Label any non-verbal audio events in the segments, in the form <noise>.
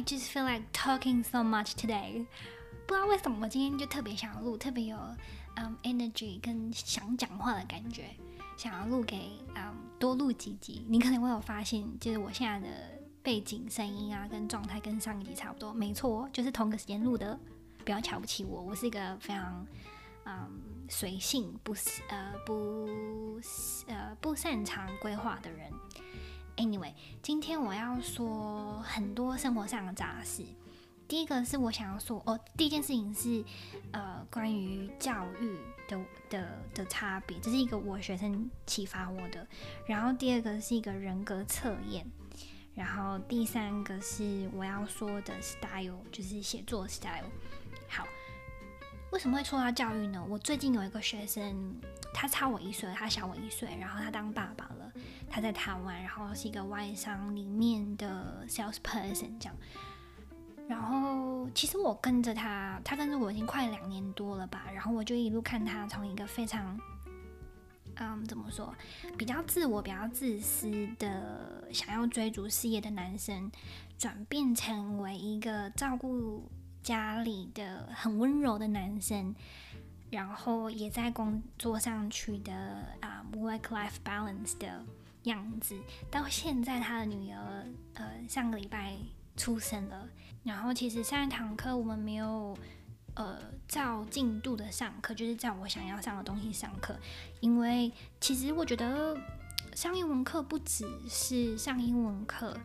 I just feel like talking so much today。不知道为什么我今天就特别想要录，特别有嗯、energy 跟想讲话的感觉，想要录给嗯、多录几集。你可能会有发现，就是我现在的背景声音啊，跟状态跟上一集差不多。没错，就是同个时间录的。不要瞧不起我，我是一个非常嗯随性，不是呃不呃不擅长规划的人。Anyway，今天我要说很多生活上的杂事。第一个是我想要说哦，第一件事情是呃关于教育的的的差别，这是一个我学生启发我的。然后第二个是一个人格测验，然后第三个是我要说的 style，就是写作 style。为什么会说到教育呢？我最近有一个学生，他差我一岁，他小我一岁，然后他当爸爸了，他在台湾，然后是一个外商里面的 salesperson 这样。然后其实我跟着他，他跟着我已经快两年多了吧。然后我就一路看他从一个非常，嗯，怎么说，比较自我、比较自私的，想要追逐事业的男生，转变成为一个照顾家里的很温柔的男生，然后也在工作上取得啊、um, work-life balance 的样子。到现在，他的女儿呃上个礼拜出生了。然后其实上一堂课我们没有呃照进度的上课，就是照我想要上的东西上课。因为其实我觉得上英文课不只是上英文课，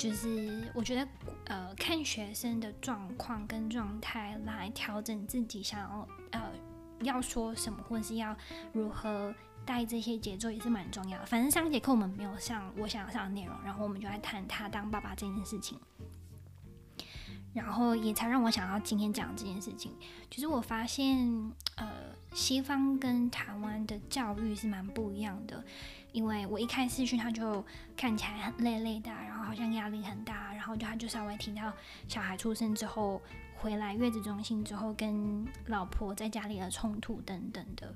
就是我觉得呃看学生的状况跟状态来调整自己想要呃要说什么，或是要如何带这些节奏也是蛮重要的。反正上节课我们没有上我想要上的内容，然后我们就来谈他当爸爸这件事情。然后也才让我想到今天讲这件事情，就是我发现，呃，西方跟台湾的教育是蛮不一样的。因为我一开始去，他就看起来很累累的，然后好像压力很大，然后就他就稍微提到小孩出生之后回来月子中心之后跟老婆在家里的冲突等等的，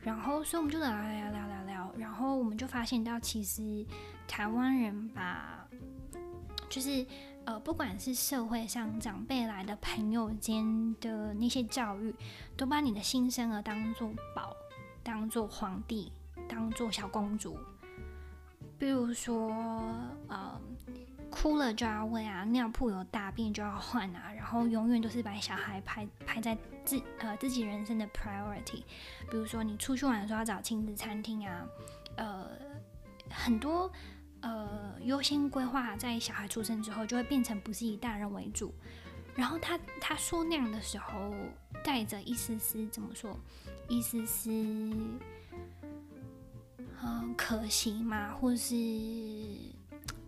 然后所以我们就聊聊聊聊聊，然后我们就发现到其实台湾人把就是。呃，不管是社会上长辈来的朋友间的那些教育，都把你的新生儿当做宝，当做皇帝，当做小公主。比如说，呃，哭了就要喂啊，尿布有大便就要换啊，然后永远都是把小孩排排在自呃自己人生的 priority。比如说，你出去玩的时候要找亲子餐厅啊，呃，很多。呃，优先规划在小孩出生之后，就会变成不是以大人为主。然后他他说那样的时候，带着一丝丝怎么说，一丝丝，嗯、可惜嘛，或是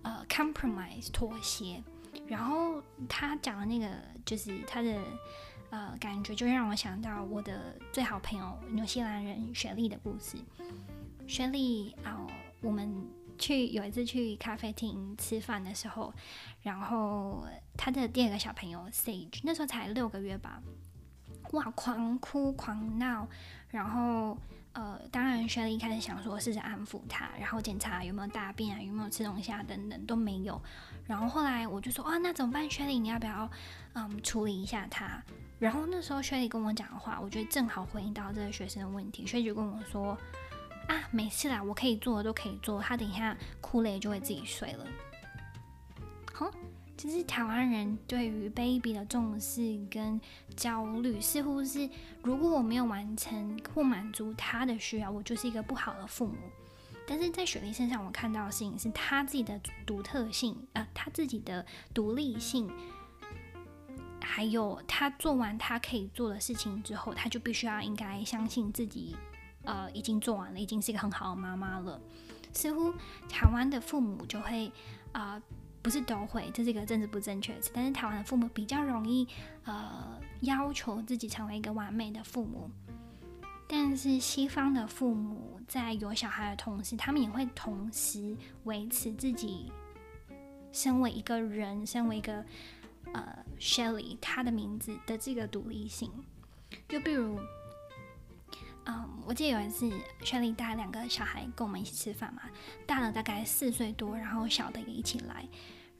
呃，compromise 妥协。然后他讲的那个，就是他的呃感觉，就让我想到我的最好朋友纽西兰人雪莉的故事。雪莉啊、我们。去有一次去咖啡厅吃饭的时候，然后他的第二个小朋友 Sage 那时候才六个月吧，哇，狂哭狂闹，然后呃，当然 Shirley 开始想说试着安抚他，然后检查有没有大便啊，有没有吃东西啊等等都没有，然后后来我就说啊，那怎么办，Shirley 你要不要嗯处理一下他？然后那时候 Shirley 跟我讲的话，我觉得正好回应到这个学生的问题雪莉就跟我说。啊，没事啦，我可以做的都可以做。他等一下哭了也就会自己睡了。好，其实台湾人对于 baby 的重视跟焦虑，似乎是如果我没有完成或满足他的需要，我就是一个不好的父母。但是在雪莉身上，我看到的事情是他自己的独特性，呃，他自己的独立性，还有他做完他可以做的事情之后，他就必须要应该相信自己。呃，已经做完了，已经是一个很好的妈妈了。似乎台湾的父母就会，啊、不是都会，这是一个政治不正确。但是台湾的父母比较容易，呃，要求自己成为一个完美的父母。但是西方的父母在有小孩的同时，他们也会同时维持自己身为一个人，身为一个呃 Shelly 他的名字的这个独立性。就比如。嗯，我记得有一次，Shelly 带两个小孩跟我们一起吃饭嘛，大的大概四岁多，然后小的也一起来。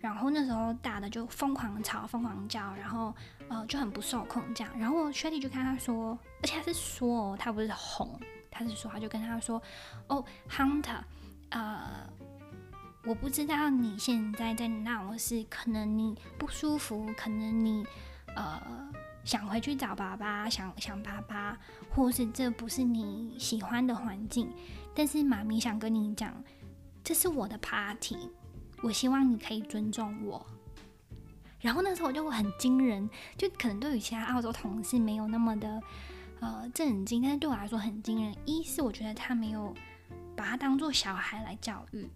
然后那时候大的就疯狂吵、疯狂叫，然后呃就很不受控这样。然后学弟就跟他说，而且他是说哦，他不是哄，他是说，他就跟他说，哦，Hunter，呃，我不知道你现在在闹是可能你不舒服，可能你呃想回去找爸爸，想想爸爸，或是这不是你喜欢的环境，但是妈咪想跟你讲，这是我的 party。我希望你可以尊重我。然后那时候我就很惊人，就可能对于其他澳洲同事没有那么的呃震惊，但是对我来说很惊人。一是我觉得他没有把他当做小孩来教育，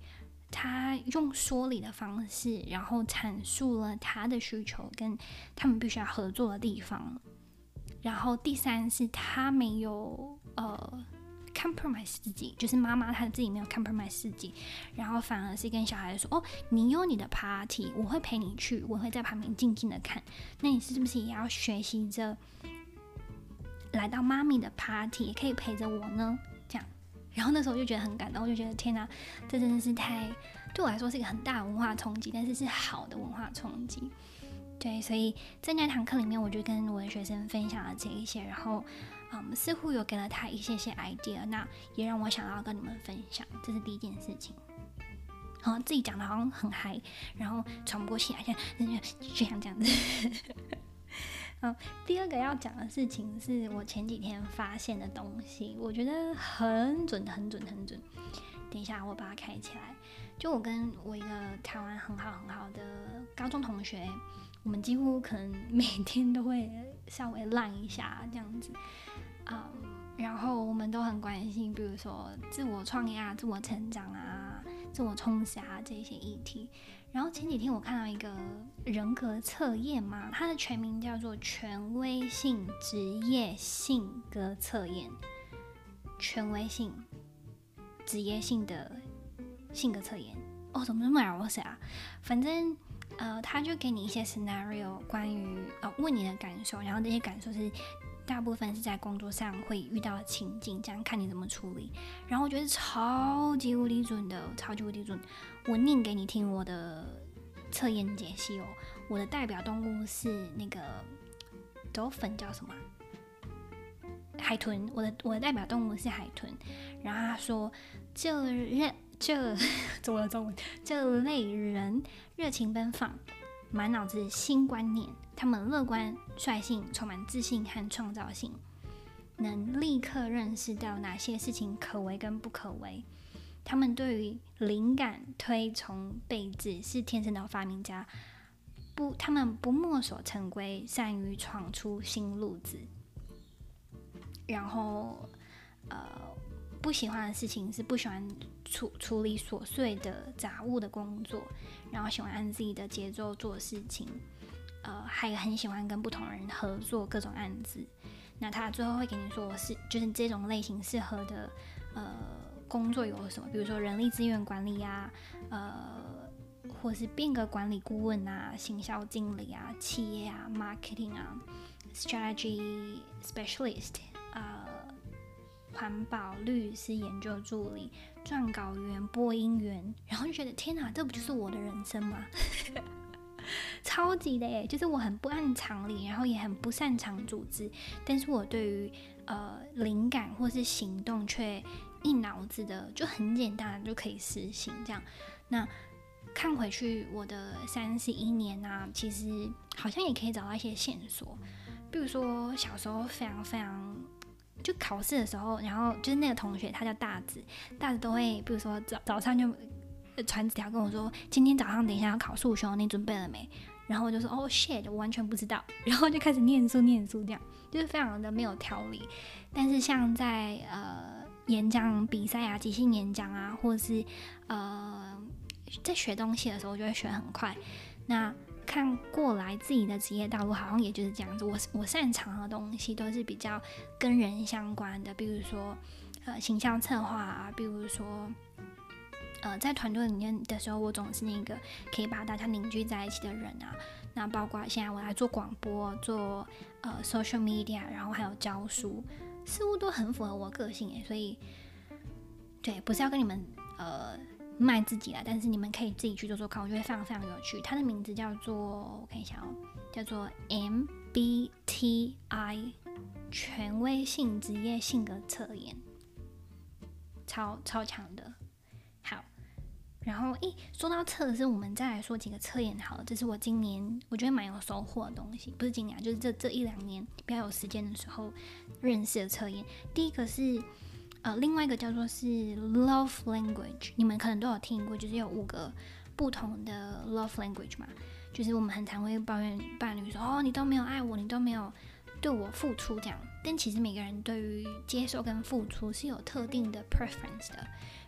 他用说理的方式，然后阐述了他的需求跟他们必须要合作的地方。然后第三是他没有呃。compromise 自己，就是妈妈她自己没有 compromise 自己，然后反而是跟小孩说：“哦，你有你的 party，我会陪你去，我会在旁边静静的看。那你是不是也要学习着来到妈咪的 party，也可以陪着我呢？”然后那时候我就觉得很感动，我就觉得天哪，这真的是太对我来说是一个很大的文化冲击，但是是好的文化冲击。对，所以在那堂课里面，我就跟我的学生分享了这一些，然后。嗯，似乎有给了他一些些 idea，那也让我想要跟你们分享，这是第一件事情。好，自己讲的好像很嗨，然后喘不过气来，像就像这样子。嗯，第二个要讲的事情是我前几天发现的东西，我觉得很准，很准，很准。等一下，我把它开起来。就我跟我一个台湾很好很好的高中同学，我们几乎可能每天都会稍微烂一下这样子。嗯，然后我们都很关心，比如说自我创业啊、自我成长啊、自我充实啊这些议题。然后前几天我看到一个人格测验嘛，它的全名叫做权威性职业性格测验。权威性职业性的性格测验哦，怎么这么绕舌啊？反正呃，他就给你一些 scenario，关于呃问你的感受，然后这些感受是。大部分是在工作上会遇到的情境，这样看你怎么处理。然后我觉得超级无敌准的，超级无敌准。我念给你听我的测验解析哦。我的代表动物是那个走粉叫什么？海豚。我的我的代表动物是海豚。然后他说，这热这 <laughs> 怎么中文？这类人热情奔放。满脑子新观念，他们乐观、率性、充满自信和创造性，能立刻认识到哪些事情可为跟不可为。他们对于灵感推崇备至，是天生的发明家。不，他们不墨守成规，善于闯出新路子。然后，呃。不喜欢的事情是不喜欢处处理琐碎的杂物的工作，然后喜欢按自己的节奏做事情，呃，还很喜欢跟不同人合作各种案子。那他最后会给你说我是就是这种类型适合的呃工作有什么？比如说人力资源管理啊，呃，或是变革管理顾问啊，行销经理啊，企业啊，marketing 啊，strategy specialist 啊、呃。环保律师、研究助理、撰稿员、播音员，然后就觉得天哪，这不就是我的人生吗？<laughs> <laughs> 超级的耶！就是我很不按常理，然后也很不擅长组织，但是我对于呃灵感或是行动却一脑子的，就很简单就可以实行这样。那看回去我的三十一年啊，其实好像也可以找到一些线索，比如说小时候非常非常。就考试的时候，然后就是那个同学，他叫大子，大子都会，比如说早早上就传纸条跟我说，今天早上等一下要考数学，你准备了没？然后我就说，哦，shit，我完全不知道，<laughs> 然后就开始念书念书，这样就是非常的没有条理。但是像在呃演讲比赛啊、即兴演讲啊，或者是呃在学东西的时候，我就会学很快。那看过来自己的职业道路好像也就是这样子，我我擅长的东西都是比较跟人相关的，比如说呃形象策划啊，比如说呃在团队里面的时候，我总是那个可以把大家凝聚在一起的人啊。那包括现在我来做广播，做呃 social media，然后还有教书，似乎都很符合我个性诶。所以对，不是要跟你们呃。卖自己啦，但是你们可以自己去做做看，我觉得非常非常有趣。它的名字叫做我看一下哦，叫做 MBTI 权威性职业性格测验，超超强的。然后诶，说到测试，我们再来说几个测验好了。这是我今年我觉得蛮有收获的东西，不是今年，就是这这一两年比较有时间的时候认识的测验。第一个是。呃，另外一个叫做是 love language，你们可能都有听过，就是有五个不同的 love language 嘛，就是我们很常会抱怨伴侣说，哦，你都没有爱我，你都没有对我付出这样。但其实每个人对于接受跟付出是有特定的 preference 的，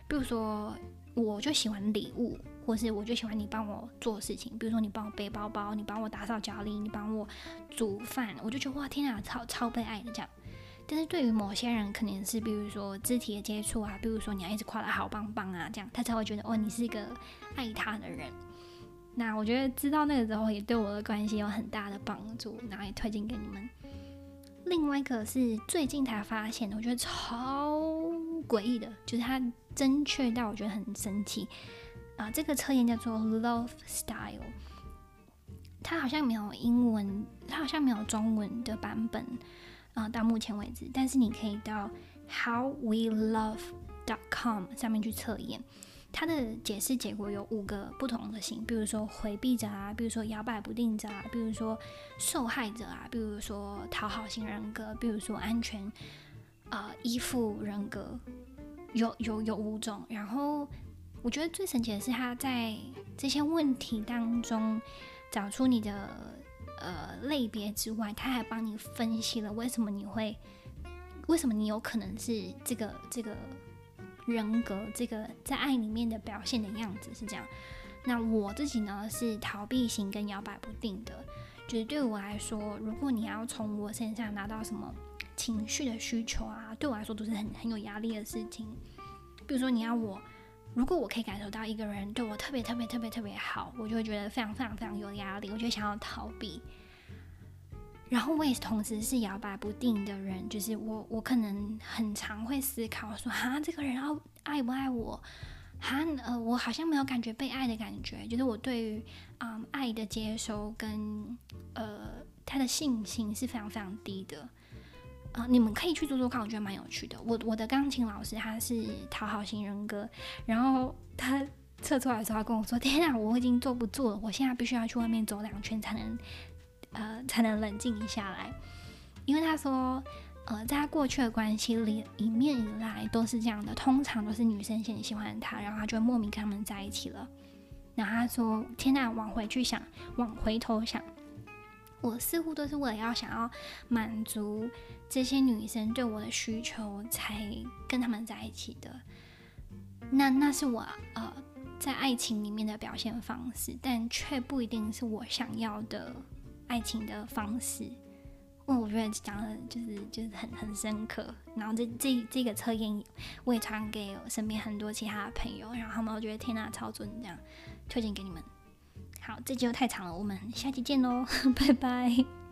比如说我就喜欢礼物，或是我就喜欢你帮我做事情，比如说你帮我背包包，你帮我打扫家里，你帮我煮饭，我就觉得哇，天啊，超超被爱的这样。但是对于某些人，可能是比如说肢体的接触啊，比如说你要一直夸他好棒棒啊，这样他才会觉得哦，你是一个爱他的人。那我觉得知道那个之后，也对我的关系有很大的帮助，然后也推荐给你们。另外一个是最近才发现的，我觉得超诡异的，就是它精确到我觉得很神奇啊。这个测验叫做 Love Style，它好像没有英文，它好像没有中文的版本。啊、到目前为止，但是你可以到 How We Love dot com 上面去测验，它的解释结果有五个不同的型，比如说回避者啊，比如说摇摆不定者啊，比如说受害者啊，比如说讨好型人格，比如说安全呃、依附人格，有有有五种。然后我觉得最神奇的是，他在这些问题当中找出你的。呃，类别之外，他还帮你分析了为什么你会，为什么你有可能是这个这个人格，这个在爱里面的表现的样子是这样。那我自己呢是逃避型跟摇摆不定的，就是对我来说，如果你要从我身上拿到什么情绪的需求啊，对我来说都是很很有压力的事情。比如说你要我。如果我可以感受到一个人对我特别特别特别特别好，我就会觉得非常非常非常有压力，我就想要逃避。然后我也同时是摇摆不定的人，就是我我可能很常会思考说，哈，这个人要爱不爱我？哈，呃，我好像没有感觉被爱的感觉，就是我对于嗯爱的接收跟呃他的信心是非常非常低的。啊、你们可以去做做看，我觉得蛮有趣的。我我的钢琴老师他是讨好型人格，然后他测出来的时候，他跟我说：“天啊，我已经坐不住了，我现在必须要去外面走两圈才能，呃，才能冷静一下来。”因为他说，呃，在他过去的关系里一面以来都是这样的，通常都是女生先喜欢他，然后他就莫名跟他们在一起了。然后他说：“天啊，往回去想，往回头想。”我似乎都是为了要想要满足这些女生对我的需求，才跟他们在一起的。那那是我呃在爱情里面的表现方式，但却不一定是我想要的爱情的方式。哦，我觉得讲的就是就是很很深刻。然后这这这个测验我也传给我身边很多其他的朋友，然后他们都觉得天哪，超准，这样推荐给你们。好，这集又太长了，我们下期见喽，<laughs> 拜拜。